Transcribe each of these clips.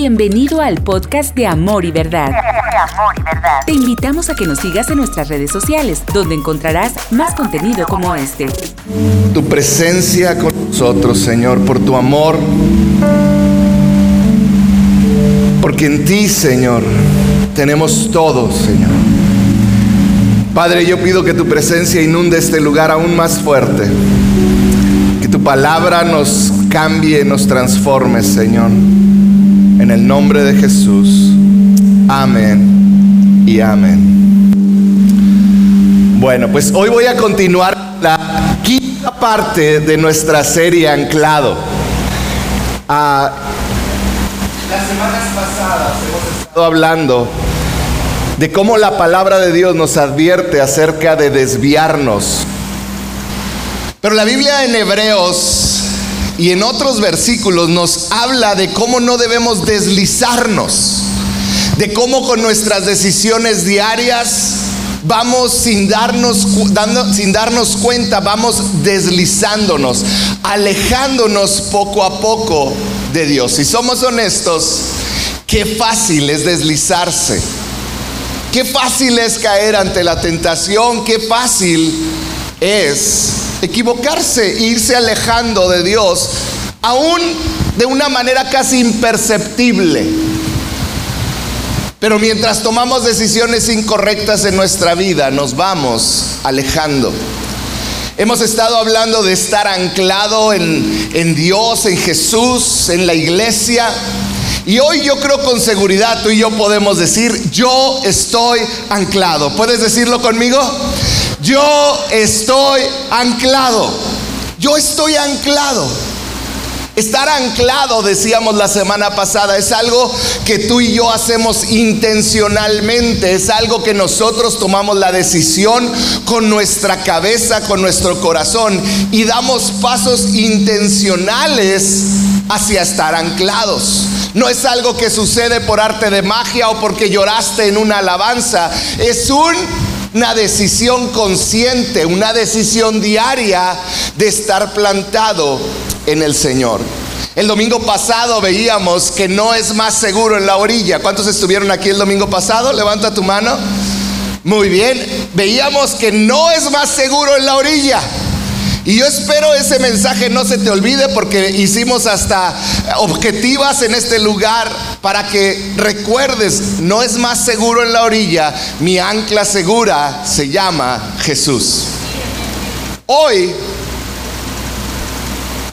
Bienvenido al podcast de Amor y Verdad. Te invitamos a que nos sigas en nuestras redes sociales, donde encontrarás más contenido como este. Tu presencia con nosotros, Señor, por tu amor. Porque en ti, Señor, tenemos todo, Señor. Padre, yo pido que tu presencia inunde este lugar aún más fuerte. Que tu palabra nos cambie, nos transforme, Señor. En el nombre de Jesús. Amén y amén. Bueno, pues hoy voy a continuar la quinta parte de nuestra serie Anclado. Ah, las semanas pasadas hemos estado hablando de cómo la palabra de Dios nos advierte acerca de desviarnos. Pero la Biblia en Hebreos y en otros versículos nos habla de cómo no debemos deslizarnos, de cómo con nuestras decisiones diarias vamos sin darnos, sin darnos cuenta, vamos deslizándonos, alejándonos poco a poco de Dios. Si somos honestos, qué fácil es deslizarse. Qué fácil es caer ante la tentación, qué fácil es equivocarse, irse alejando de Dios, aún de una manera casi imperceptible. Pero mientras tomamos decisiones incorrectas en nuestra vida, nos vamos alejando. Hemos estado hablando de estar anclado en, en, Dios, en Jesús, en la iglesia. Y hoy yo creo con seguridad tú y yo podemos decir, yo estoy anclado. ¿Puedes decirlo conmigo? Yo estoy anclado. Yo estoy anclado. Estar anclado, decíamos la semana pasada, es algo que tú y yo hacemos intencionalmente, es algo que nosotros tomamos la decisión con nuestra cabeza, con nuestro corazón y damos pasos intencionales hacia estar anclados. No es algo que sucede por arte de magia o porque lloraste en una alabanza, es un una decisión consciente, una decisión diaria de estar plantado en el Señor. El domingo pasado veíamos que no es más seguro en la orilla. ¿Cuántos estuvieron aquí el domingo pasado? Levanta tu mano. Muy bien. Veíamos que no es más seguro en la orilla. Y yo espero ese mensaje no se te olvide porque hicimos hasta objetivas en este lugar para que recuerdes, no es más seguro en la orilla, mi ancla segura se llama Jesús. Hoy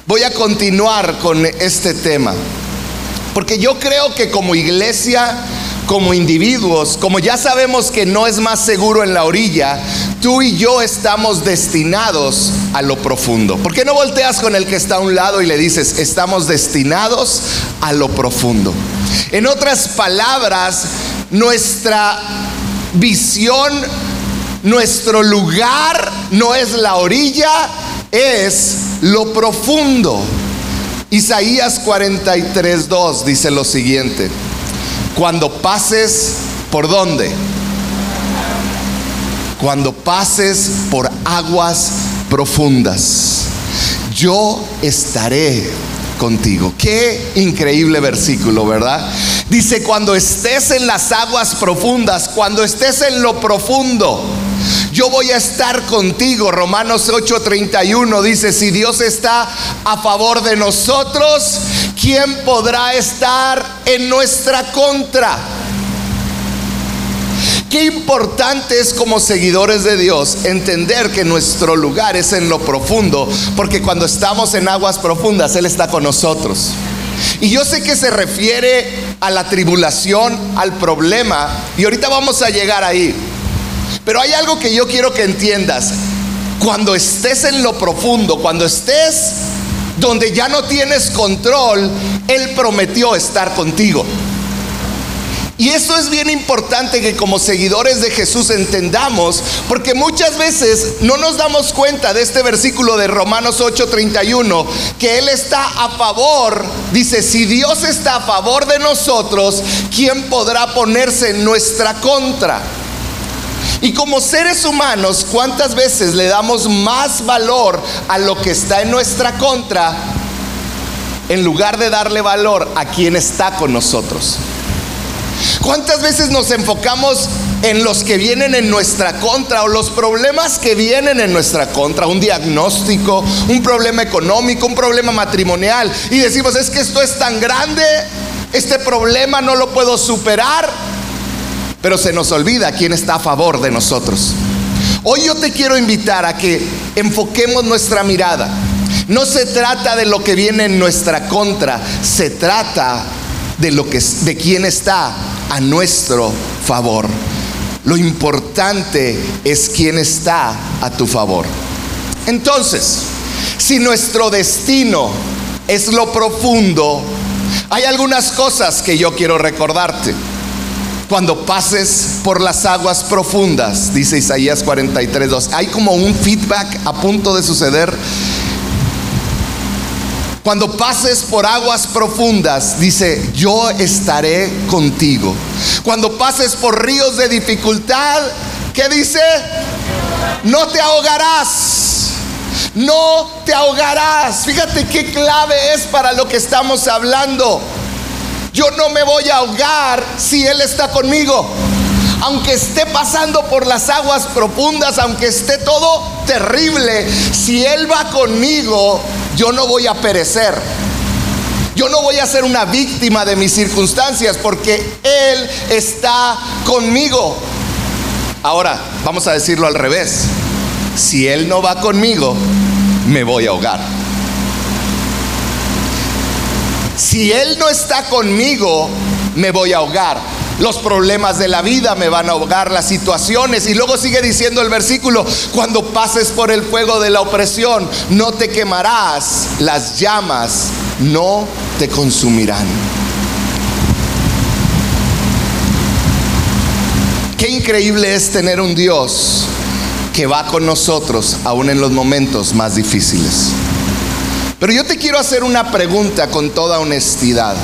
voy a continuar con este tema, porque yo creo que como iglesia como individuos, como ya sabemos que no es más seguro en la orilla, tú y yo estamos destinados a lo profundo. ¿Por qué no volteas con el que está a un lado y le dices, estamos destinados a lo profundo? En otras palabras, nuestra visión, nuestro lugar no es la orilla, es lo profundo. Isaías 43.2 dice lo siguiente. Cuando pases por dónde? Cuando pases por aguas profundas, yo estaré contigo. Qué increíble versículo, ¿verdad? Dice, cuando estés en las aguas profundas, cuando estés en lo profundo, yo voy a estar contigo. Romanos 8:31 dice, si Dios está a favor de nosotros, ¿quién podrá estar en nuestra contra? Qué importante es como seguidores de Dios entender que nuestro lugar es en lo profundo, porque cuando estamos en aguas profundas, Él está con nosotros. Y yo sé que se refiere a la tribulación, al problema, y ahorita vamos a llegar ahí. Pero hay algo que yo quiero que entiendas. Cuando estés en lo profundo, cuando estés donde ya no tienes control, Él prometió estar contigo. Y eso es bien importante que como seguidores de Jesús entendamos, porque muchas veces no nos damos cuenta de este versículo de Romanos 8:31, que Él está a favor, dice, si Dios está a favor de nosotros, ¿quién podrá ponerse en nuestra contra? Y como seres humanos, ¿cuántas veces le damos más valor a lo que está en nuestra contra en lugar de darle valor a quien está con nosotros. ¿Cuántas veces nos enfocamos en los que vienen en nuestra contra o los problemas que vienen en nuestra contra? Un diagnóstico, un problema económico, un problema matrimonial. Y decimos, es que esto es tan grande, este problema no lo puedo superar. Pero se nos olvida quién está a favor de nosotros. Hoy yo te quiero invitar a que enfoquemos nuestra mirada. No se trata de lo que viene en nuestra contra, se trata de lo que de quién está a nuestro favor. Lo importante es quién está a tu favor. Entonces, si nuestro destino es lo profundo, hay algunas cosas que yo quiero recordarte. Cuando pases por las aguas profundas, dice Isaías 43, 2, hay como un feedback a punto de suceder cuando pases por aguas profundas, dice, yo estaré contigo. Cuando pases por ríos de dificultad, ¿qué dice? No te ahogarás. No te ahogarás. Fíjate qué clave es para lo que estamos hablando. Yo no me voy a ahogar si Él está conmigo. Aunque esté pasando por las aguas profundas, aunque esté todo terrible, si Él va conmigo, yo no voy a perecer. Yo no voy a ser una víctima de mis circunstancias porque Él está conmigo. Ahora, vamos a decirlo al revés. Si Él no va conmigo, me voy a ahogar. Si Él no está conmigo, me voy a ahogar. Los problemas de la vida me van a ahogar, las situaciones. Y luego sigue diciendo el versículo, cuando pases por el fuego de la opresión, no te quemarás, las llamas no te consumirán. Qué increíble es tener un Dios que va con nosotros aún en los momentos más difíciles. Pero yo te quiero hacer una pregunta con toda honestidad.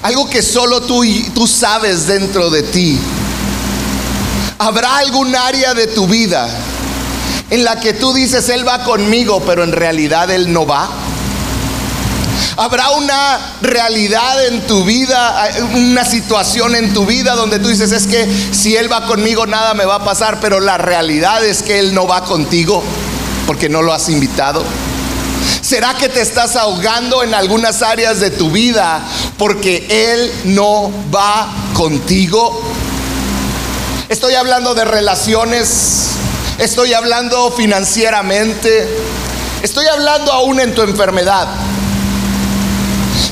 Algo que solo tú, tú sabes dentro de ti. ¿Habrá algún área de tu vida en la que tú dices, Él va conmigo, pero en realidad Él no va? Habrá una realidad en tu vida, una situación en tu vida donde tú dices, es que si Él va conmigo nada me va a pasar, pero la realidad es que Él no va contigo porque no lo has invitado. ¿Será que te estás ahogando en algunas áreas de tu vida porque Él no va contigo? Estoy hablando de relaciones, estoy hablando financieramente, estoy hablando aún en tu enfermedad.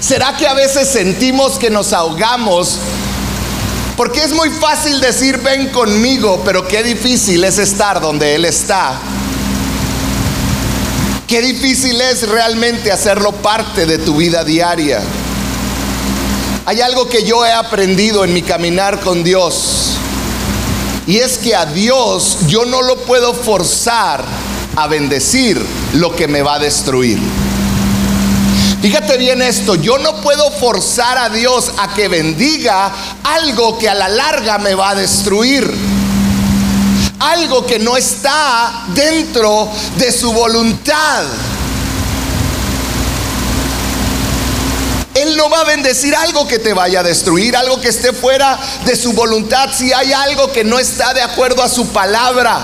¿Será que a veces sentimos que nos ahogamos? Porque es muy fácil decir ven conmigo, pero qué difícil es estar donde Él está. Qué difícil es realmente hacerlo parte de tu vida diaria. Hay algo que yo he aprendido en mi caminar con Dios. Y es que a Dios yo no lo puedo forzar a bendecir lo que me va a destruir. Fíjate bien esto, yo no puedo forzar a Dios a que bendiga algo que a la larga me va a destruir algo que no está dentro de su voluntad. Él no va a bendecir algo que te vaya a destruir, algo que esté fuera de su voluntad, si hay algo que no está de acuerdo a su palabra.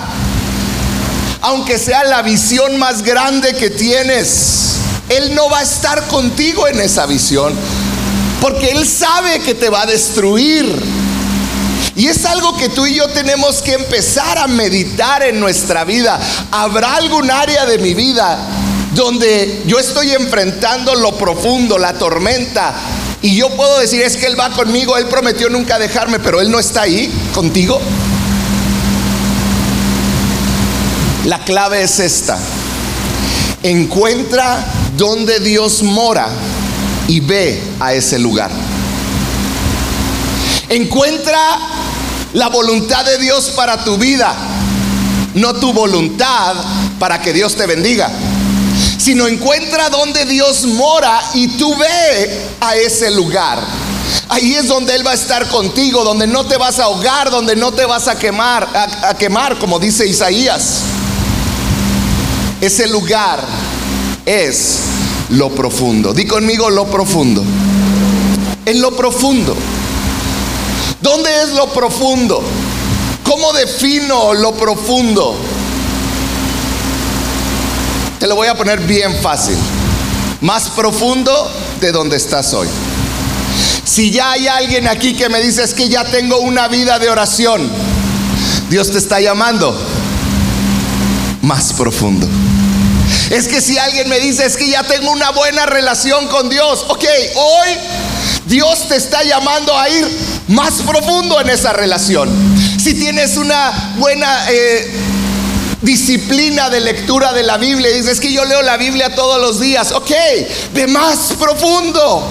Aunque sea la visión más grande que tienes, Él no va a estar contigo en esa visión, porque Él sabe que te va a destruir. Y es algo que tú y yo tenemos que empezar a meditar en nuestra vida. ¿Habrá algún área de mi vida donde yo estoy enfrentando lo profundo, la tormenta? Y yo puedo decir, es que Él va conmigo, Él prometió nunca dejarme, pero Él no está ahí contigo. La clave es esta. Encuentra donde Dios mora y ve a ese lugar. Encuentra la voluntad de Dios para tu vida, no tu voluntad para que Dios te bendiga, sino encuentra donde Dios mora y tú ve a ese lugar. Ahí es donde Él va a estar contigo, donde no te vas a ahogar, donde no te vas a quemar, a, quemar, como dice Isaías. Ese lugar es lo profundo. Di conmigo lo profundo. En lo profundo. ¿Dónde es lo profundo? ¿Cómo defino lo profundo? Te lo voy a poner bien fácil. Más profundo de donde estás hoy. Si ya hay alguien aquí que me dice es que ya tengo una vida de oración, Dios te está llamando más profundo. Es que si alguien me dice es que ya tengo una buena relación con Dios, ok, hoy Dios te está llamando a ir más profundo en esa relación. Si tienes una buena... Eh, disciplina de lectura de la Biblia. Dices que yo leo la Biblia todos los días. Ok, de más profundo.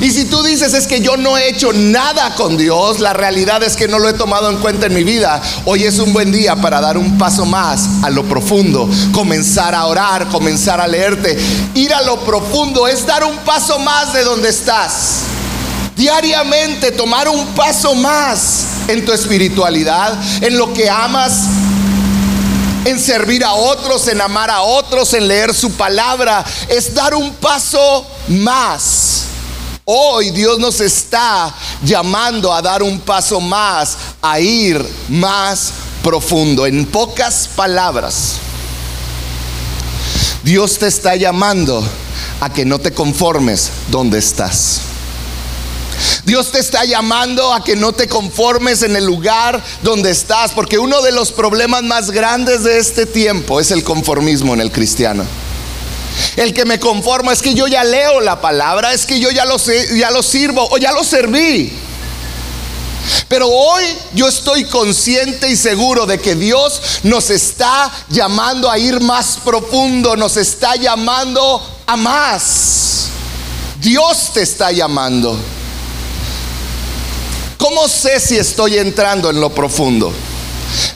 Y si tú dices es que yo no he hecho nada con Dios, la realidad es que no lo he tomado en cuenta en mi vida. Hoy es un buen día para dar un paso más a lo profundo, comenzar a orar, comenzar a leerte. Ir a lo profundo es dar un paso más de donde estás. Diariamente tomar un paso más en tu espiritualidad, en lo que amas, en servir a otros, en amar a otros, en leer su palabra, es dar un paso más. Hoy Dios nos está llamando a dar un paso más, a ir más profundo. En pocas palabras, Dios te está llamando a que no te conformes donde estás. Dios te está llamando a que no te conformes en el lugar donde estás, porque uno de los problemas más grandes de este tiempo es el conformismo en el cristiano. El que me conformo es que yo ya leo la palabra, es que yo ya lo, ya lo sirvo o ya lo serví. Pero hoy yo estoy consciente y seguro de que Dios nos está llamando a ir más profundo, nos está llamando a más. Dios te está llamando. ¿Cómo sé si estoy entrando en lo profundo?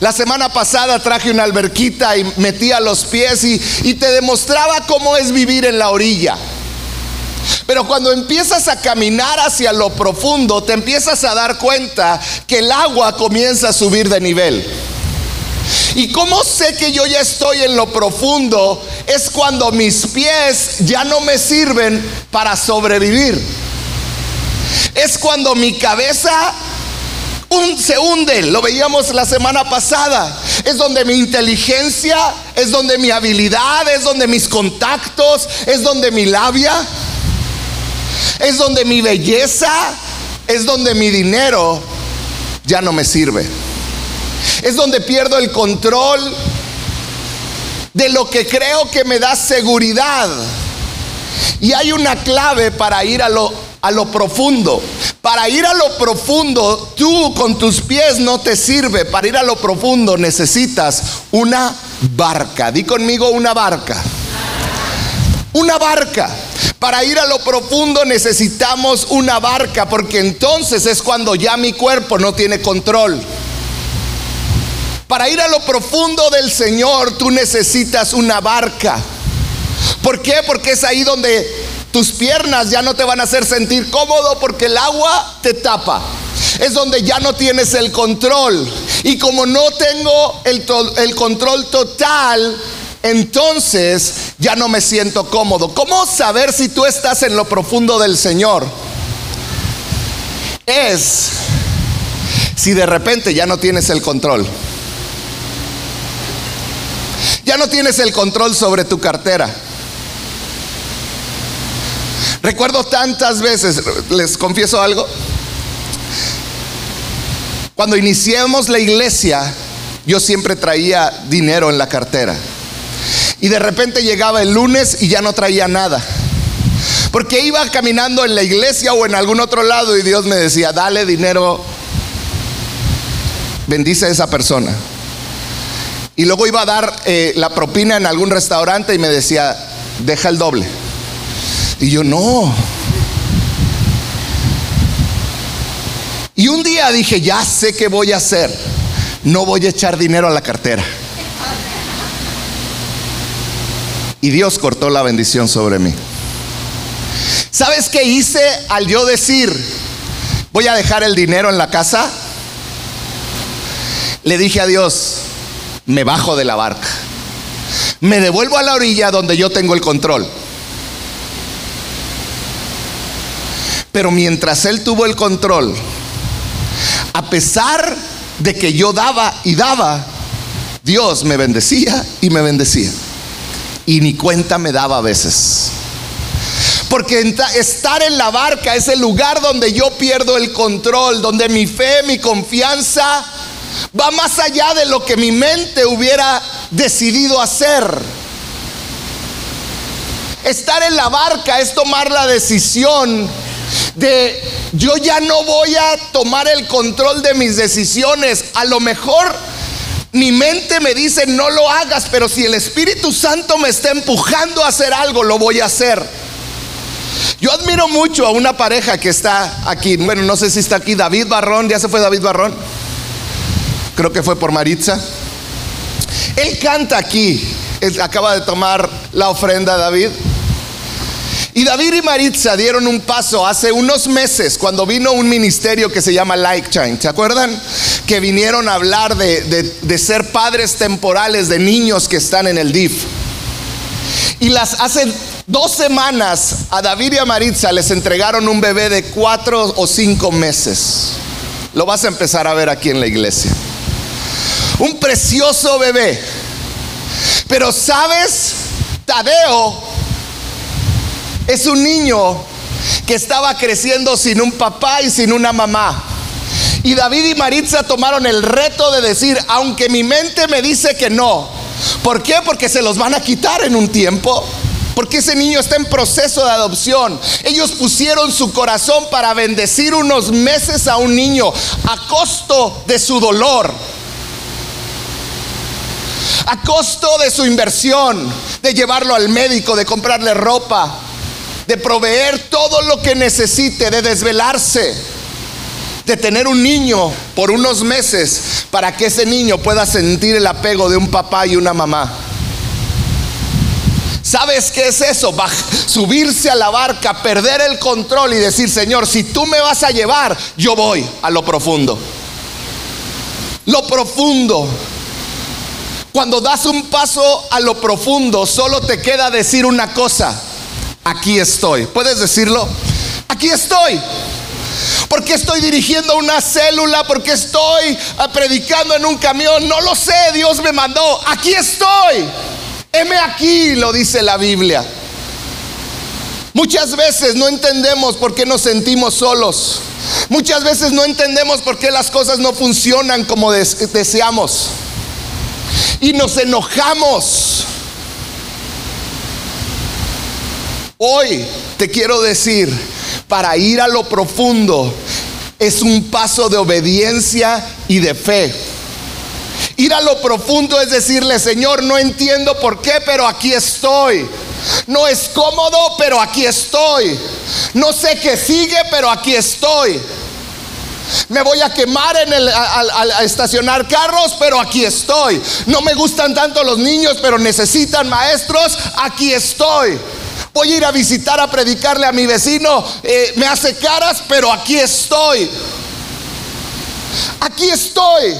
La semana pasada traje una alberquita y metía los pies y, y te demostraba cómo es vivir en la orilla. Pero cuando empiezas a caminar hacia lo profundo, te empiezas a dar cuenta que el agua comienza a subir de nivel. ¿Y cómo sé que yo ya estoy en lo profundo? Es cuando mis pies ya no me sirven para sobrevivir. Es cuando mi cabeza se hunde, lo veíamos la semana pasada. Es donde mi inteligencia, es donde mi habilidad, es donde mis contactos, es donde mi labia, es donde mi belleza, es donde mi dinero ya no me sirve. Es donde pierdo el control de lo que creo que me da seguridad. Y hay una clave para ir a lo a lo profundo. Para ir a lo profundo, tú con tus pies no te sirve. Para ir a lo profundo necesitas una barca. Di conmigo una barca. Una barca. Para ir a lo profundo necesitamos una barca porque entonces es cuando ya mi cuerpo no tiene control. Para ir a lo profundo del Señor tú necesitas una barca. ¿Por qué? Porque es ahí donde tus piernas ya no te van a hacer sentir cómodo porque el agua te tapa. Es donde ya no tienes el control. Y como no tengo el, el control total, entonces ya no me siento cómodo. ¿Cómo saber si tú estás en lo profundo del Señor? Es si de repente ya no tienes el control. Ya no tienes el control sobre tu cartera. Recuerdo tantas veces, les confieso algo, cuando iniciamos la iglesia, yo siempre traía dinero en la cartera. Y de repente llegaba el lunes y ya no traía nada. Porque iba caminando en la iglesia o en algún otro lado y Dios me decía, dale dinero, bendice a esa persona. Y luego iba a dar eh, la propina en algún restaurante y me decía, deja el doble. Y yo no. Y un día dije, ya sé qué voy a hacer. No voy a echar dinero a la cartera. Y Dios cortó la bendición sobre mí. ¿Sabes qué hice al yo decir, voy a dejar el dinero en la casa? Le dije a Dios, me bajo de la barca me devuelvo a la orilla donde yo tengo el control. Pero mientras él tuvo el control, a pesar de que yo daba y daba, Dios me bendecía y me bendecía. Y ni cuenta me daba a veces. Porque estar en la barca es el lugar donde yo pierdo el control, donde mi fe, mi confianza va más allá de lo que mi mente hubiera decidido hacer. Estar en la barca es tomar la decisión de yo ya no voy a tomar el control de mis decisiones. A lo mejor mi mente me dice no lo hagas, pero si el Espíritu Santo me está empujando a hacer algo, lo voy a hacer. Yo admiro mucho a una pareja que está aquí. Bueno, no sé si está aquí David Barrón. ¿Ya se fue David Barrón? Creo que fue por Maritza. Él canta aquí. Acaba de tomar la ofrenda David. Y David y Maritza dieron un paso hace unos meses cuando vino un ministerio que se llama Like Chain. ¿Se acuerdan? Que vinieron a hablar de, de, ser padres temporales de niños que están en el DIF. Y las hace dos semanas a David y a Maritza les entregaron un bebé de cuatro o cinco meses. Lo vas a empezar a ver aquí en la iglesia. Un precioso bebé. Pero sabes, Tadeo es un niño que estaba creciendo sin un papá y sin una mamá. Y David y Maritza tomaron el reto de decir, aunque mi mente me dice que no. ¿Por qué? Porque se los van a quitar en un tiempo. Porque ese niño está en proceso de adopción. Ellos pusieron su corazón para bendecir unos meses a un niño a costo de su dolor. A costo de su inversión, de llevarlo al médico, de comprarle ropa, de proveer todo lo que necesite, de desvelarse, de tener un niño por unos meses para que ese niño pueda sentir el apego de un papá y una mamá. ¿Sabes qué es eso? subirse a la barca, perder el control y decir, Señor, si tú me vas a llevar, yo voy a lo profundo. Lo profundo. Cuando das un paso a lo profundo, solo te queda decir una cosa aquí estoy. ¿Puedes decirlo? Aquí estoy. Porque estoy dirigiendo una célula, porque estoy ah, predicando en un camión, no lo sé, Dios me mandó. Aquí estoy. Heme aquí, lo dice la Biblia. Muchas veces no entendemos por qué nos sentimos solos. Muchas veces no entendemos por qué las cosas no funcionan como deseamos. Y nos enojamos. Hoy te quiero decir, para ir a lo profundo es un paso de obediencia y de fe. Ir a lo profundo es decirle, Señor, no entiendo por qué, pero aquí estoy. No es cómodo, pero aquí estoy. No sé qué sigue, pero aquí estoy. Me voy a quemar en a, estacionar carros, pero aquí estoy. No me gustan tanto los niños, pero necesitan maestros. Aquí estoy. Voy a ir a visitar, a predicarle a mi vecino. Eh, me hace caras, pero aquí estoy. Aquí estoy.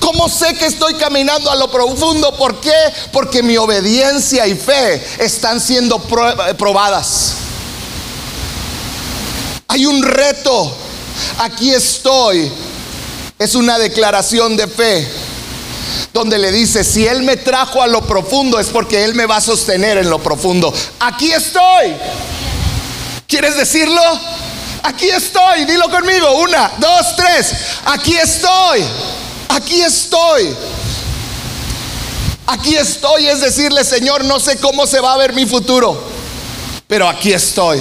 ¿Cómo sé que estoy caminando a lo profundo? ¿Por qué? Porque mi obediencia y fe están siendo probadas. Hay un reto. Aquí estoy. Es una declaración de fe donde le dice, si Él me trajo a lo profundo es porque Él me va a sostener en lo profundo. Aquí estoy. ¿Quieres decirlo? Aquí estoy. Dilo conmigo. Una, dos, tres. Aquí estoy. Aquí estoy. Aquí estoy es decirle, Señor, no sé cómo se va a ver mi futuro, pero aquí estoy.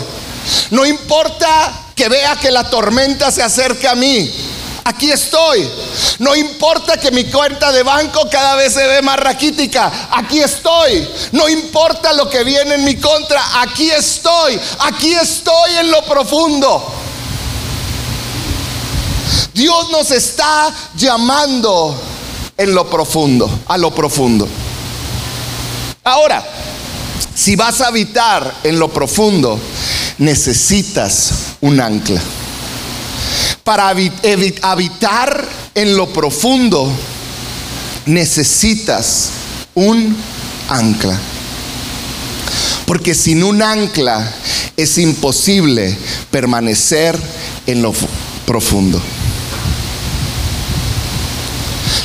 No importa que vea que la tormenta se acerca a mí. Aquí estoy. No importa que mi cuenta de banco cada vez se ve más raquítica. Aquí estoy. No importa lo que viene en mi contra. Aquí estoy. Aquí estoy en lo profundo. Dios nos está llamando en lo profundo, a lo profundo. Ahora, si vas a habitar en lo profundo, necesitas un ancla. Para habitar en lo profundo necesitas un ancla. Porque sin un ancla es imposible permanecer en lo profundo.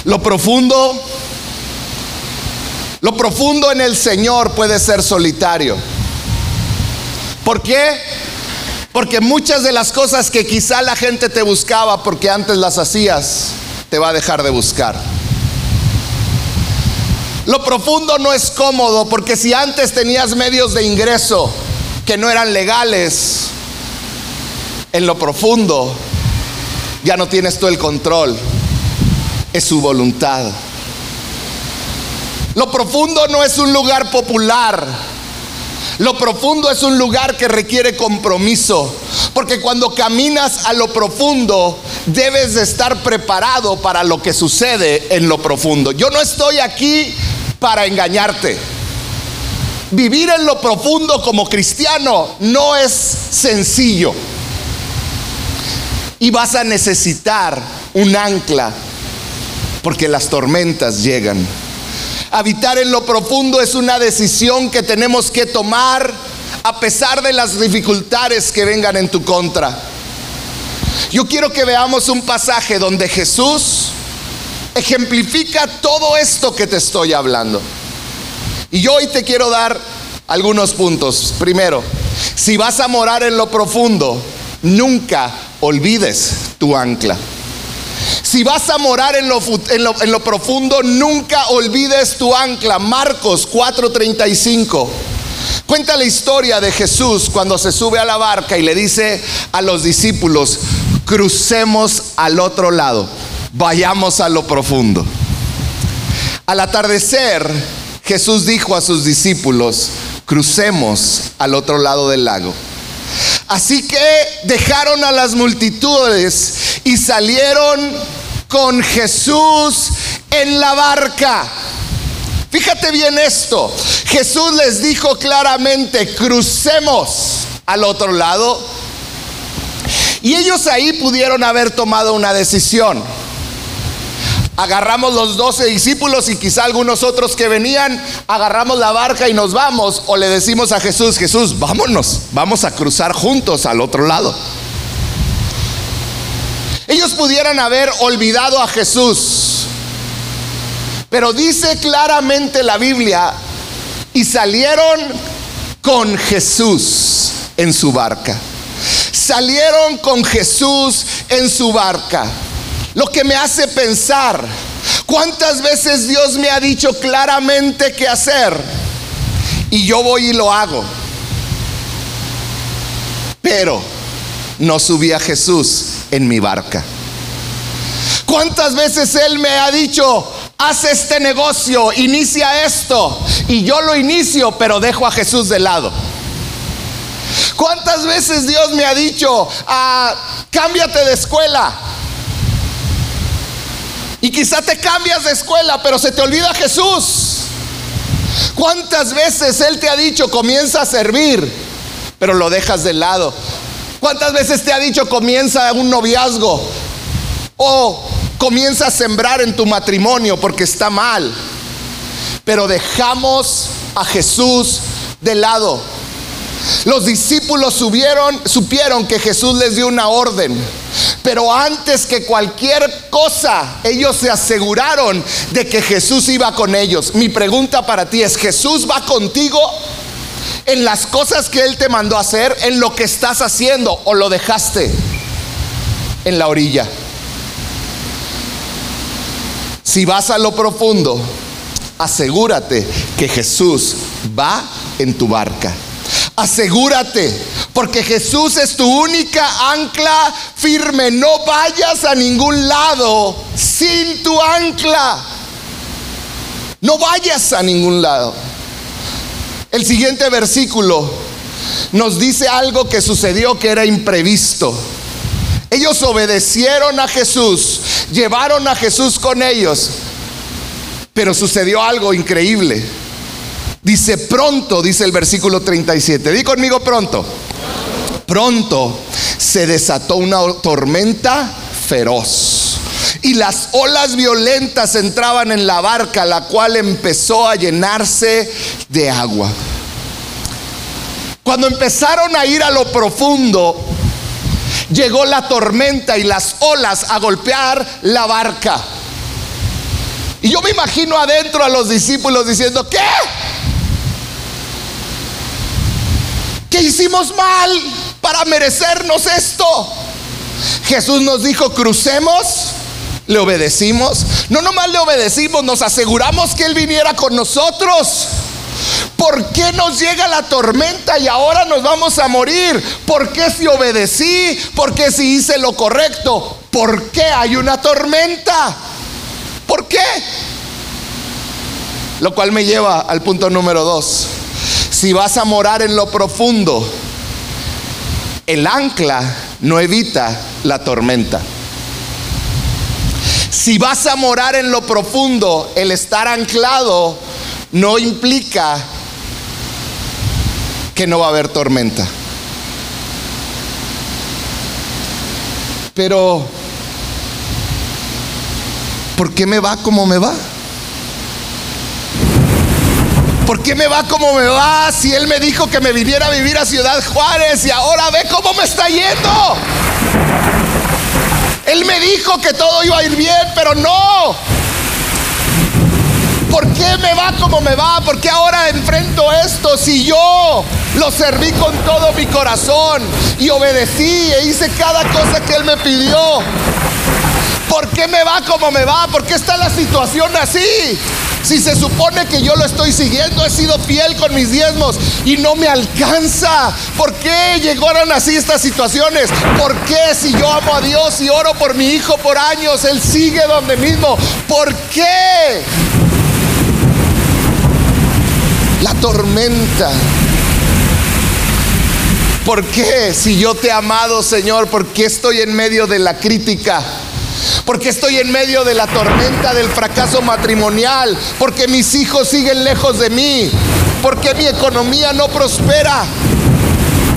Lo profundo, lo profundo en el Señor puede ser solitario. ¿Por qué? Porque muchas de las cosas que quizá la gente te buscaba porque antes las hacías, te va a dejar de buscar. Lo profundo no es cómodo porque si antes tenías medios de ingreso que no eran legales, en lo profundo ya no tienes tú el control, es su voluntad. Lo profundo no es un lugar popular. Lo profundo es un lugar que requiere compromiso, porque cuando caminas a lo profundo debes de estar preparado para lo que sucede en lo profundo. Yo no estoy aquí para engañarte. Vivir en lo profundo como cristiano no es sencillo. Y vas a necesitar un ancla porque las tormentas llegan. Habitar en lo profundo es una decisión que tenemos que tomar a pesar de las dificultades que vengan en tu contra. Yo quiero que veamos un pasaje donde Jesús ejemplifica todo esto que te estoy hablando. Y hoy te quiero dar algunos puntos. Primero, si vas a morar en lo profundo, nunca olvides tu ancla. Si vas a morar en lo, profundo, nunca olvides tu ancla. Marcos 4:35. Cuenta la historia de Jesús cuando se sube a la barca y le dice a los discípulos, crucemos al otro lado vayamos a lo profundo. Al atardecer, Jesús dijo a sus discípulos, crucemos al otro lado del lago. Así que dejaron a las multitudes y salieron con Jesús en la barca. Fíjate bien esto. Jesús les dijo claramente, crucemos al otro lado. Y ellos ahí pudieron haber tomado una decisión agarramos los doce discípulos y quizá algunos otros que venían, agarramos la barca y nos vamos, o le decimos a Jesús, Jesús, vámonos, vamos a cruzar juntos al otro lado. Ellos pudieran haber olvidado a Jesús, pero dice claramente la Biblia, y salieron con Jesús en su barca. Salieron con Jesús en su barca. Lo que me hace pensar, ¿cuántas veces Dios me ha dicho claramente qué hacer? Y yo voy y lo hago. Pero no subí a Jesús en mi barca. ¿Cuántas veces Él me ha dicho, haz este negocio, inicia esto? Y yo lo inicio, pero dejo a Jesús de lado. ¿Cuántas veces Dios me ha dicho, ah, cámbiate de escuela? Y quizá te cambias de escuela, pero se te olvida Jesús. ¿Cuántas veces Él te ha dicho, comienza a servir, pero lo dejas de lado? ¿Cuántas veces te ha dicho, comienza un noviazgo? O comienza a sembrar en tu matrimonio porque está mal. Pero dejamos a Jesús de lado. Los discípulos supieron que Jesús les dio una orden. Pero antes que cualquier cosa, ellos se aseguraron de que Jesús iba con ellos. Mi pregunta para ti es, ¿Jesús va contigo en las cosas que Él te mandó hacer, en lo que estás haciendo o lo dejaste en la orilla? Si vas a lo profundo, asegúrate que Jesús va en tu barca. Asegúrate, porque Jesús es tu única ancla firme. No vayas a ningún lado sin tu ancla. No vayas a ningún lado. El siguiente versículo nos dice algo que sucedió que era imprevisto. Ellos obedecieron a Jesús, llevaron a Jesús con ellos, pero sucedió algo increíble. Dice pronto, dice el versículo 37. Di conmigo pronto. Pronto se desató una tormenta feroz. Y las olas violentas entraban en la barca, la cual empezó a llenarse de agua. Cuando empezaron a ir a lo profundo, llegó la tormenta y las olas a golpear la barca. Y yo me imagino adentro a los discípulos diciendo, ¿qué? ¿Qué hicimos mal para merecernos esto? Jesús nos dijo, crucemos, le obedecimos. No nomás le obedecimos, nos aseguramos que Él viniera con nosotros. ¿Por qué nos llega la tormenta y ahora nos vamos a morir? ¿Por qué si obedecí? ¿Por qué si hice lo correcto? ¿Por qué hay una tormenta? ¿Por qué? Lo cual me lleva al punto número dos. Si vas a morar en lo profundo, el ancla no evita la tormenta. Si vas a morar en lo profundo, el estar anclado no implica que no va a haber tormenta. Pero, ¿por qué me va como me va? ¿Por qué me va como me va si él me dijo que me viniera a vivir a Ciudad Juárez y ahora ve cómo me está yendo? Él me dijo que todo iba a ir bien, pero no. ¿Por qué me va como me va? ¿Por qué ahora enfrento esto si yo lo serví con todo mi corazón y obedecí e hice cada cosa que Él me pidió? ¿Por qué me va como me va? ¿Por qué está la situación así? Si se supone que yo lo estoy siguiendo, he sido fiel con mis diezmos y no me alcanza. ¿Por qué llegaron así estas situaciones? ¿Por qué si yo amo a Dios y oro por mi hijo por años, Él sigue donde mismo? ¿Por qué? La tormenta. ¿Por qué? Si yo te he amado, Señor, ¿por qué estoy en medio de la crítica? Porque estoy en medio de la tormenta del fracaso matrimonial. Porque mis hijos siguen lejos de mí. Porque mi economía no prospera.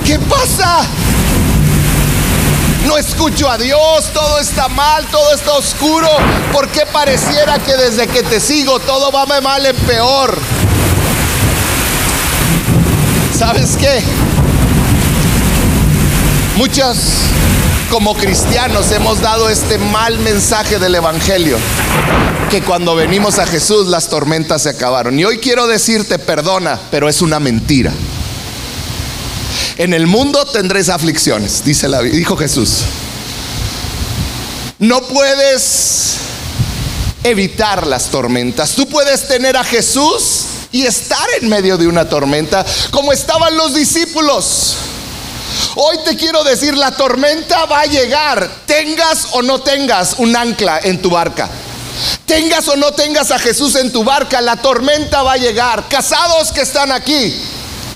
¿Qué pasa? No escucho a Dios, todo está mal, todo está oscuro. Porque pareciera que desde que te sigo todo va mal en peor? ¿Sabes qué? Muchas como cristianos hemos dado este mal mensaje del Evangelio, que cuando venimos a Jesús las tormentas se acabaron. Y hoy quiero decirte, perdona, pero es una mentira. En el mundo tendréis aflicciones, dice la, dijo Jesús. No puedes evitar las tormentas. Tú puedes tener a Jesús y estar en medio de una tormenta como estaban los discípulos. Hoy te quiero decir, la tormenta va a llegar, tengas o no tengas un ancla en tu barca. Tengas o no tengas a Jesús en tu barca, la tormenta va a llegar. Casados que están aquí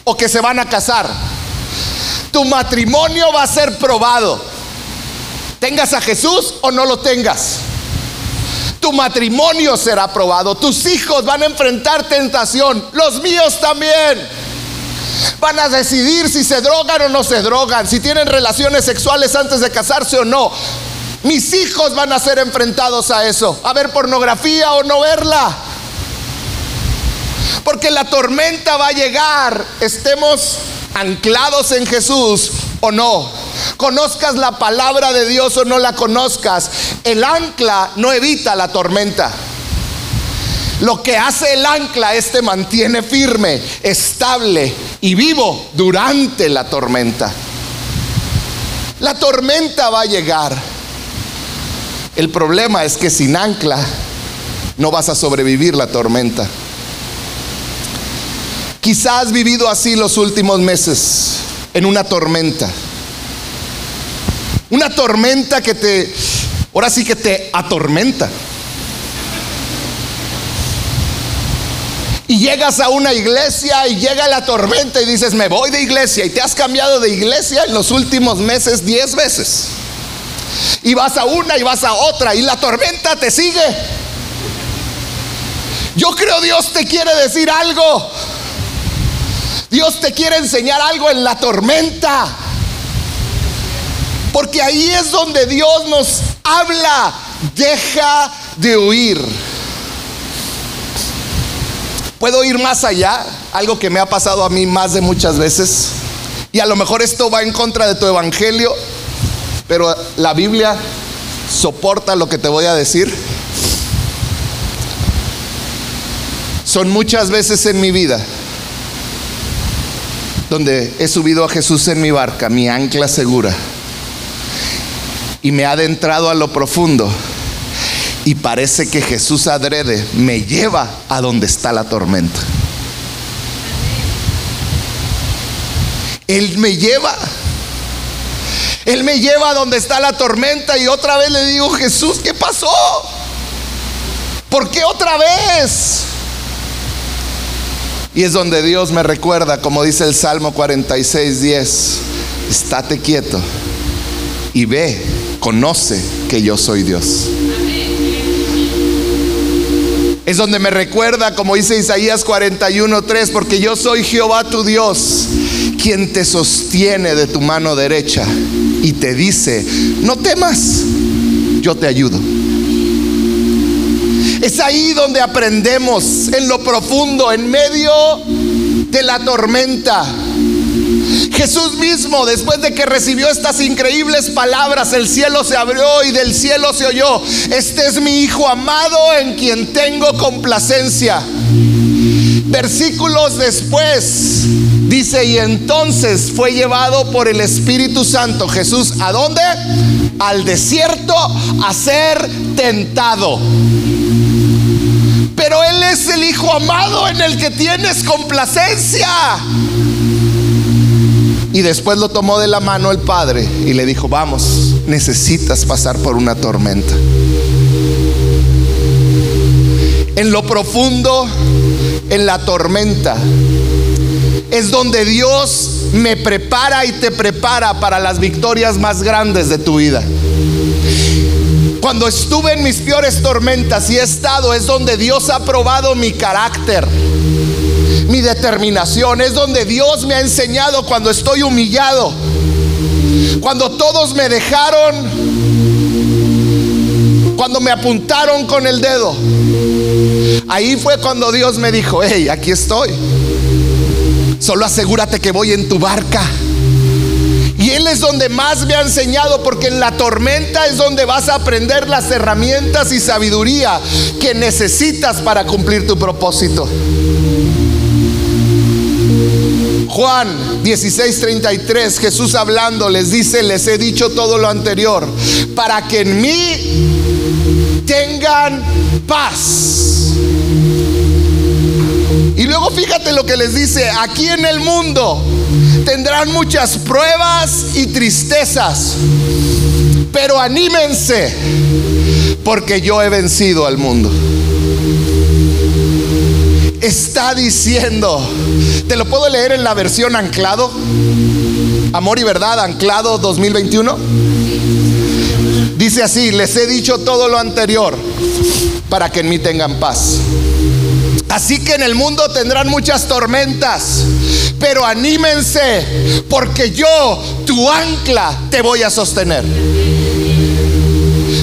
o que se van a casar, tu matrimonio va a ser probado. Tengas a Jesús o no lo tengas. Tu matrimonio será probado. Tus hijos van a enfrentar tentación. Los míos también. Van a decidir si se drogan o no se drogan, si tienen relaciones sexuales antes de casarse o no. Mis hijos van a ser enfrentados a eso, a ver pornografía o no verla. Porque la tormenta va a llegar, estemos anclados en Jesús o no. Conozcas la palabra de Dios o no la conozcas. El ancla no evita la tormenta. Lo que hace el ancla es te mantiene firme, estable y vivo durante la tormenta. La tormenta va a llegar. El problema es que sin ancla no vas a sobrevivir la tormenta. Quizás has vivido así los últimos meses, en una tormenta. Una tormenta que te, ahora sí que te atormenta. Y llegas a una iglesia y llega la tormenta y dices, me voy de iglesia y te has cambiado de iglesia en los últimos meses diez veces. Y vas a una y vas a otra y la tormenta te sigue. Yo creo Dios te quiere decir algo. Dios te quiere enseñar algo en la tormenta. Porque ahí es donde Dios nos habla deja de huir. Puedo ir más allá, algo que me ha pasado a mí más de muchas veces. Y a lo mejor esto va en contra de tu evangelio, pero la Biblia soporta lo que te voy a decir. Son muchas veces en mi vida donde he subido a Jesús en mi barca, mi ancla segura, y me ha adentrado a lo profundo. Y parece que Jesús adrede me lleva a donde está la tormenta. Él me lleva. Él me lleva a donde está la tormenta y otra vez le digo, Jesús, ¿qué pasó? ¿Por qué otra vez? Y es donde Dios me recuerda, como dice el Salmo 46, 10, estate quieto y ve, conoce que yo soy Dios. Es donde me recuerda, como dice Isaías 41, 3, porque yo soy Jehová tu Dios, quien te sostiene de tu mano derecha y te dice, no temas, yo te ayudo. Es ahí donde aprendemos en lo profundo, en medio de la tormenta. Jesús mismo, después de que recibió estas increíbles palabras, el cielo se abrió y del cielo se oyó, este es mi Hijo amado en quien tengo complacencia. Versículos después dice, y entonces fue llevado por el Espíritu Santo Jesús, ¿a dónde? Al desierto a ser tentado. Pero Él es el Hijo amado en el que tienes complacencia. Y después lo tomó de la mano el Padre y le dijo, vamos, necesitas pasar por una tormenta. En lo profundo, en la tormenta, es donde Dios me prepara y te prepara para las victorias más grandes de tu vida. Cuando estuve en mis peores tormentas y he estado, es donde Dios ha probado mi carácter, mi determinación. Es donde Dios me ha enseñado cuando estoy humillado. Cuando todos me dejaron, cuando me apuntaron con el dedo. Ahí fue cuando Dios me dijo, hey, aquí estoy. Solo asegúrate que voy en tu barca. Y Él es donde más me ha enseñado, porque en la tormenta es donde vas a aprender las herramientas y sabiduría que necesitas para cumplir tu propósito. Juan 16:33, Jesús hablando les dice, les he dicho todo lo anterior, para que en mí tengan paz. Y luego fíjate lo que les dice, aquí en el mundo tendrán muchas pruebas y tristezas, pero anímense, porque yo he vencido al mundo. Está diciendo, te lo puedo leer en la versión anclado, Amor y Verdad, anclado 2021. Dice así, les he dicho todo lo anterior para que en mí tengan paz. Así que en el mundo tendrán muchas tormentas, pero anímense, porque yo, tu ancla, te voy a sostener.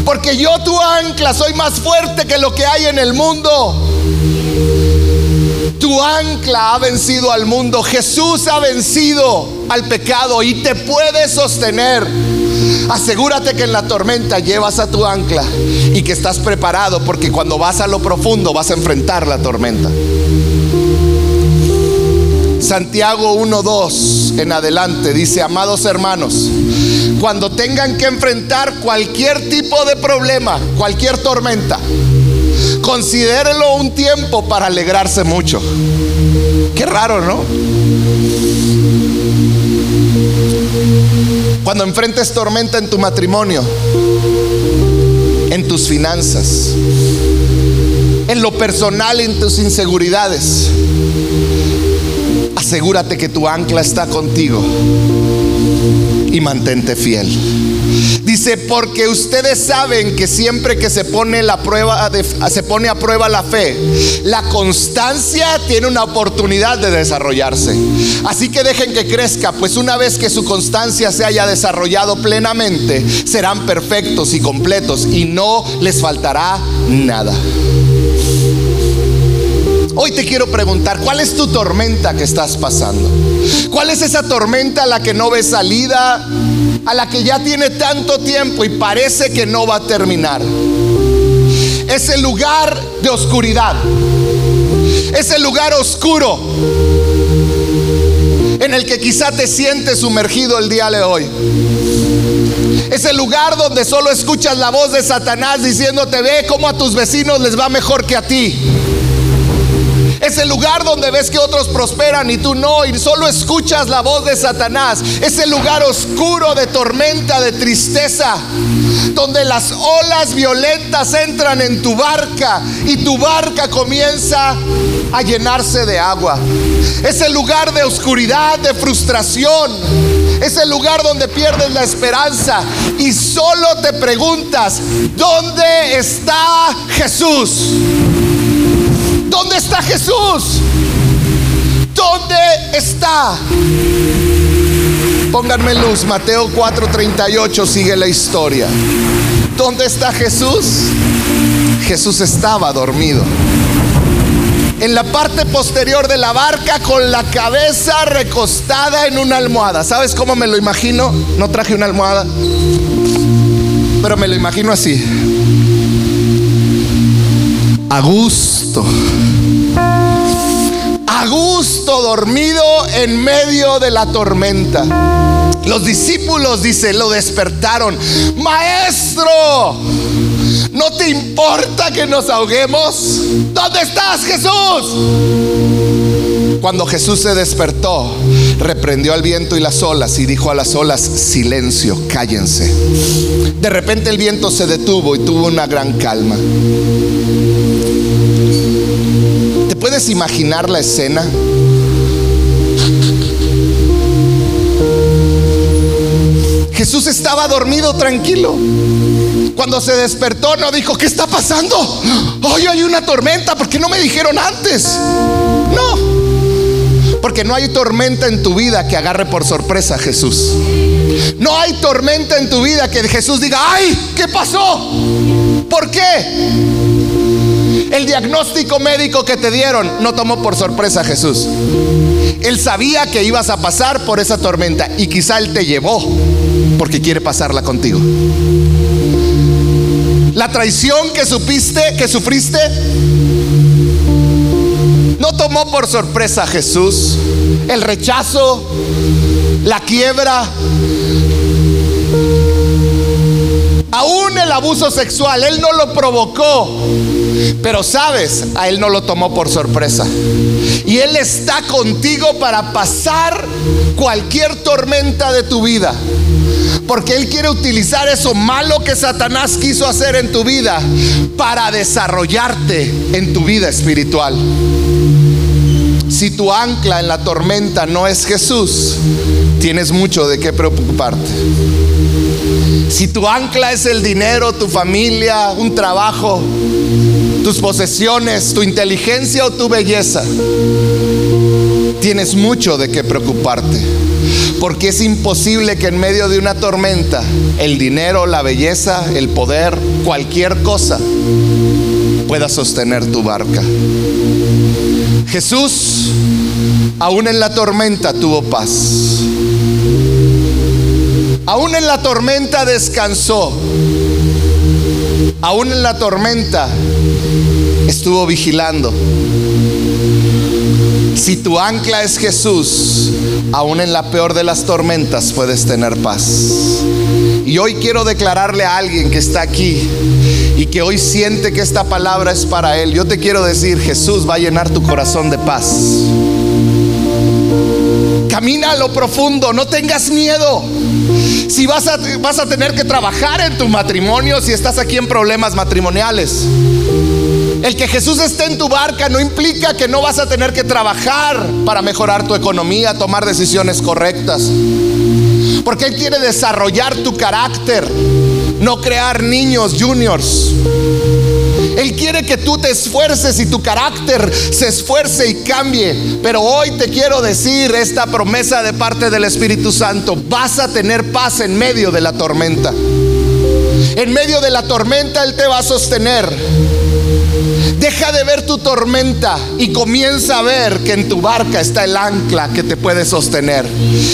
Porque yo, tu ancla, soy más fuerte que lo que hay en el mundo. Tu ancla ha vencido al mundo. Jesús ha vencido al pecado y te puede sostener. Asegúrate que en la tormenta llevas a tu ancla y que estás preparado porque cuando vas a lo profundo vas a enfrentar la tormenta. Santiago 1.2 en adelante dice, amados hermanos, cuando tengan que enfrentar cualquier tipo de problema, cualquier tormenta, considérenlo un tiempo para alegrarse mucho. Qué raro, ¿no? Cuando enfrentes tormenta en tu matrimonio, en tus finanzas, en lo personal, en tus inseguridades, asegúrate que tu ancla está contigo y mantente fiel. Dice, porque ustedes saben que siempre que se pone, la prueba se pone a prueba la fe, la constancia tiene una oportunidad de desarrollarse. Así que dejen que crezca, pues una vez que su constancia se haya desarrollado plenamente, serán perfectos y completos y no les faltará nada. Hoy te quiero preguntar, ¿cuál es tu tormenta que estás pasando? ¿Cuál es esa tormenta a la que no ves salida? A la que ya tiene tanto tiempo y parece que no va a terminar. Es el lugar de oscuridad. Es el lugar oscuro en el que quizá te sientes sumergido el día de hoy. Es el lugar donde solo escuchas la voz de Satanás diciéndote, ve cómo a tus vecinos les va mejor que a ti. Es el lugar donde ves que otros prosperan y tú no, y solo escuchas la voz de Satanás. Es el lugar oscuro de tormenta, de tristeza, donde las olas violentas entran en tu barca y tu barca comienza a llenarse de agua. Es el lugar de oscuridad, de frustración. Es el lugar donde pierdes la esperanza y solo te preguntas, ¿dónde está Jesús? ¿Dónde está Jesús? ¿Dónde está? Pónganme luz, Mateo 4:38 sigue la historia. ¿Dónde está Jesús? Jesús estaba dormido. En la parte posterior de la barca con la cabeza recostada en una almohada. ¿Sabes cómo me lo imagino? No traje una almohada, pero me lo imagino así a gusto. A gusto dormido en medio de la tormenta. Los discípulos, dice, lo despertaron. Maestro, ¿no te importa que nos ahoguemos? ¿Dónde estás, Jesús? Cuando Jesús se despertó, reprendió al viento y las olas y dijo a las olas, silencio, cállense. De repente el viento se detuvo y tuvo una gran calma. Imaginar la escena? Jesús estaba dormido tranquilo. Cuando se despertó no dijo, ¿qué está pasando? Hoy hay una tormenta, ¿por qué no me dijeron antes? No. Porque no hay tormenta en tu vida que agarre por sorpresa a Jesús. No hay tormenta en tu vida que Jesús diga, ay, ¿qué pasó? ¿Por qué? El diagnóstico médico que te dieron no tomó por sorpresa a Jesús. Él sabía que ibas a pasar por esa tormenta y quizá Él te llevó porque quiere pasarla contigo. La traición que supiste, que sufriste, no tomó por sorpresa a Jesús. El rechazo, la quiebra, aún el abuso sexual, Él no lo provocó. Pero sabes, a Él no lo tomó por sorpresa. Y Él está contigo para pasar cualquier tormenta de tu vida. Porque Él quiere utilizar eso malo que Satanás quiso hacer en tu vida para desarrollarte en tu vida espiritual. Si tu ancla en la tormenta no es Jesús, tienes mucho de qué preocuparte. Si tu ancla es el dinero, tu familia, un trabajo, tus posesiones, tu inteligencia o tu belleza, tienes mucho de qué preocuparte. Porque es imposible que en medio de una tormenta el dinero, la belleza, el poder, cualquier cosa pueda sostener tu barca. Jesús, aún en la tormenta, tuvo paz. Aún en la tormenta descansó. Aún en la tormenta estuvo vigilando. Si tu ancla es Jesús, aún en la peor de las tormentas puedes tener paz. Y hoy quiero declararle a alguien que está aquí y que hoy siente que esta palabra es para él. Yo te quiero decir, Jesús va a llenar tu corazón de paz. Camina a lo profundo, no tengas miedo. Si vas a, vas a tener que trabajar en tu matrimonio, si estás aquí en problemas matrimoniales. El que Jesús esté en tu barca no implica que no vas a tener que trabajar para mejorar tu economía, tomar decisiones correctas. Porque Él quiere desarrollar tu carácter, no crear niños juniors. Él quiere que tú te esfuerces y tu carácter se esfuerce y cambie. Pero hoy te quiero decir esta promesa de parte del Espíritu Santo. Vas a tener paz en medio de la tormenta. En medio de la tormenta Él te va a sostener. Deja de ver tu tormenta y comienza a ver que en tu barca está el ancla que te puede sostener,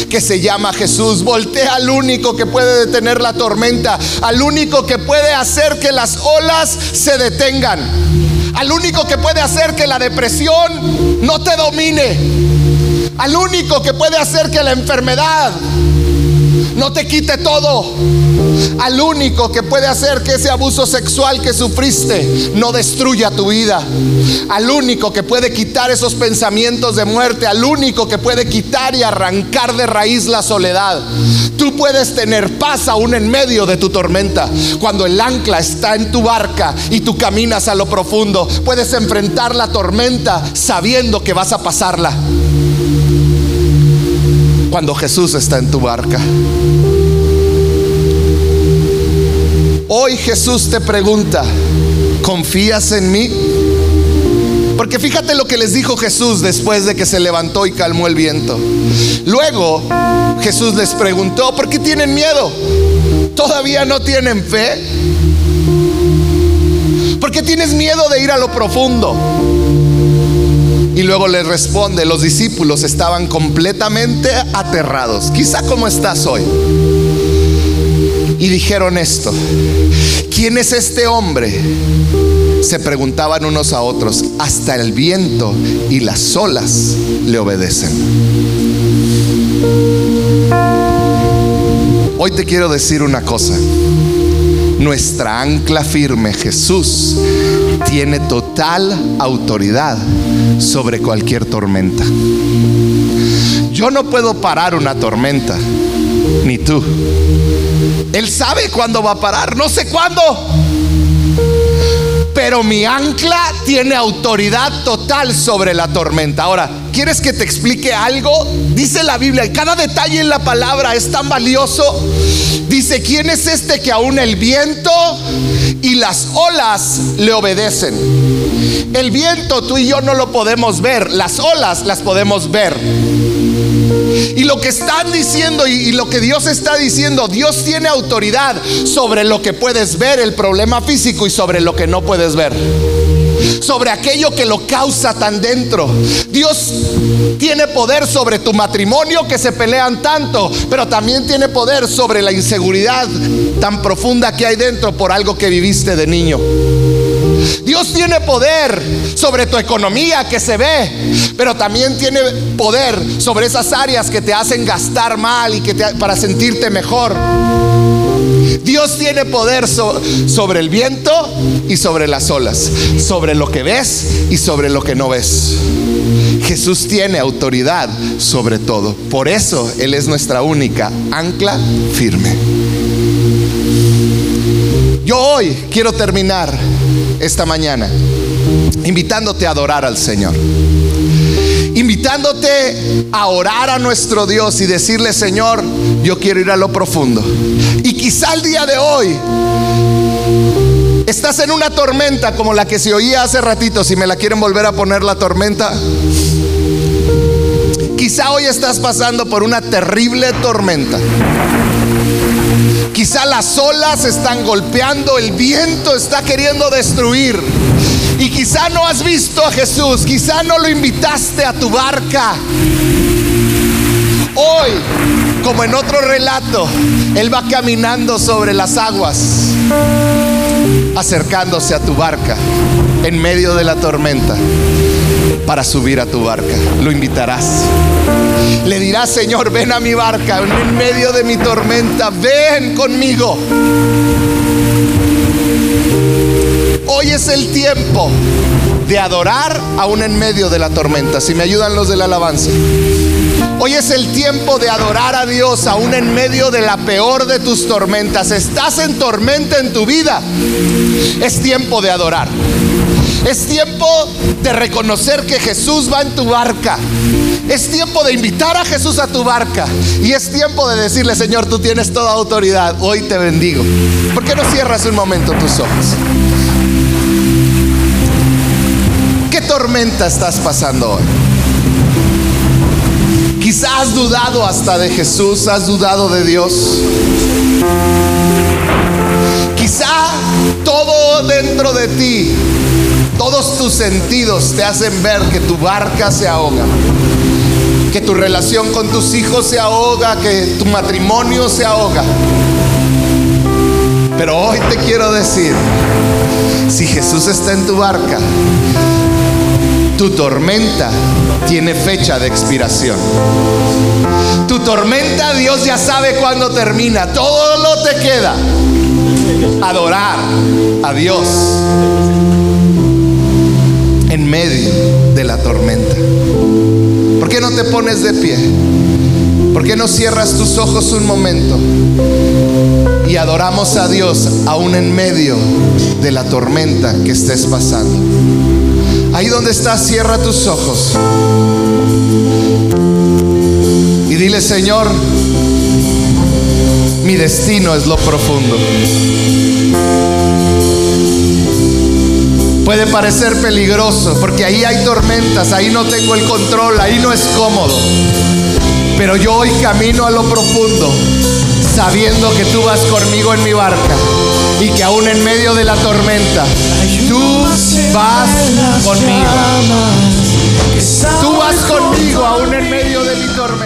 que se llama Jesús. Voltea al único que puede detener la tormenta, al único que puede hacer que las olas se detengan, al único que puede hacer que la depresión no te domine, al único que puede hacer que la enfermedad no te quite todo. Al único que puede hacer que ese abuso sexual que sufriste no destruya tu vida. Al único que puede quitar esos pensamientos de muerte. Al único que puede quitar y arrancar de raíz la soledad. Tú puedes tener paz aún en medio de tu tormenta. Cuando el ancla está en tu barca y tú caminas a lo profundo, puedes enfrentar la tormenta sabiendo que vas a pasarla cuando Jesús está en tu barca. Hoy Jesús te pregunta, ¿confías en mí? Porque fíjate lo que les dijo Jesús después de que se levantó y calmó el viento. Luego Jesús les preguntó, ¿por qué tienen miedo? ¿Todavía no tienen fe? ¿Por qué tienes miedo de ir a lo profundo? Y luego le responde, los discípulos estaban completamente aterrados, quizá como estás hoy. Y dijeron esto, ¿quién es este hombre? Se preguntaban unos a otros, hasta el viento y las olas le obedecen. Hoy te quiero decir una cosa, nuestra ancla firme, Jesús, tiene total autoridad sobre cualquier tormenta. Yo no puedo parar una tormenta, ni tú. Él sabe cuándo va a parar, no sé cuándo. Pero mi ancla tiene autoridad total sobre la tormenta. Ahora, ¿quieres que te explique algo? Dice la Biblia, y cada detalle en la palabra es tan valioso. Dice, ¿quién es este que aún el viento y las olas le obedecen? El viento tú y yo no lo podemos ver, las olas las podemos ver. Y lo que están diciendo y, lo que Dios está diciendo, Dios tiene autoridad sobre lo que puedes ver, el problema físico y sobre lo que no puedes ver sobre aquello que lo causa tan dentro. Dios tiene poder sobre tu matrimonio que se pelean tanto, pero también tiene poder sobre la inseguridad tan profunda que hay dentro por algo que viviste de niño. Dios tiene poder sobre tu economía que se ve, pero también tiene poder sobre esas áreas que te hacen gastar mal y que para sentirte mejor. Dios tiene poder sobre el viento y sobre las olas, sobre lo que ves y sobre lo que no ves. Jesús tiene autoridad sobre todo. Por eso Él es nuestra única ancla firme. Yo hoy quiero terminar esta mañana invitándote a adorar al Señor. Invitándote a orar a nuestro Dios y decirle, Señor, yo quiero ir a lo profundo. Y quizá el día de hoy estás en una tormenta como la que se oía hace ratito, si me la quieren volver a poner la tormenta. Quizá hoy estás pasando por una terrible tormenta. Quizá las olas están golpeando, el viento está queriendo destruir. Y quizá no has visto a Jesús, quizá no lo invitaste a tu barca. Hoy, como en otro relato, Él va caminando sobre las aguas, acercándose a tu barca en medio de la tormenta para subir a tu barca. Lo invitarás. Le dirás, Señor, ven a mi barca en medio de mi tormenta, ven conmigo. Hoy es el tiempo de adorar aún en medio de la tormenta. Si me ayudan los de la alabanza. Hoy es el tiempo de adorar a Dios aún en medio de la peor de tus tormentas. Estás en tormenta en tu vida. Es tiempo de adorar. Es tiempo de reconocer que Jesús va en tu barca Es tiempo de invitar a Jesús a tu barca. Y es tiempo de decirle, Señor, tú tienes toda autoridad. Hoy te bendigo. ¿Por qué no cierras un momento tus ojos? ¿Qué tormenta estás pasando hoy? Quizás has dudado hasta de Jesús, has dudado de Dios. Quizá todo dentro de ti, todos tus sentidos te hacen ver que tu barca se ahoga, que tu relación con tus hijos se ahoga, que tu matrimonio se ahoga. Pero hoy te quiero decir, si Jesús está en tu barca, tu tormenta tiene fecha de expiración. Tu tormenta Dios ya sabe cuándo termina. Todo lo te queda. Adorar a Dios medio de la tormenta. ¿Por qué no te pones de pie? ¿Por qué no cierras tus ojos un momento y adoramos a Dios aún en medio de la tormenta que estés pasando? Ahí donde estás, cierra tus ojos. Y dile, Señor, mi destino es lo profundo. Puede parecer peligroso porque ahí hay tormentas, ahí no tengo el control, ahí no es cómodo. Pero yo hoy camino a lo profundo, sabiendo que tú vas conmigo en mi barca y que aún en medio de la tormenta, tú vas conmigo. Tú vas conmigo aún en medio de mi tormenta.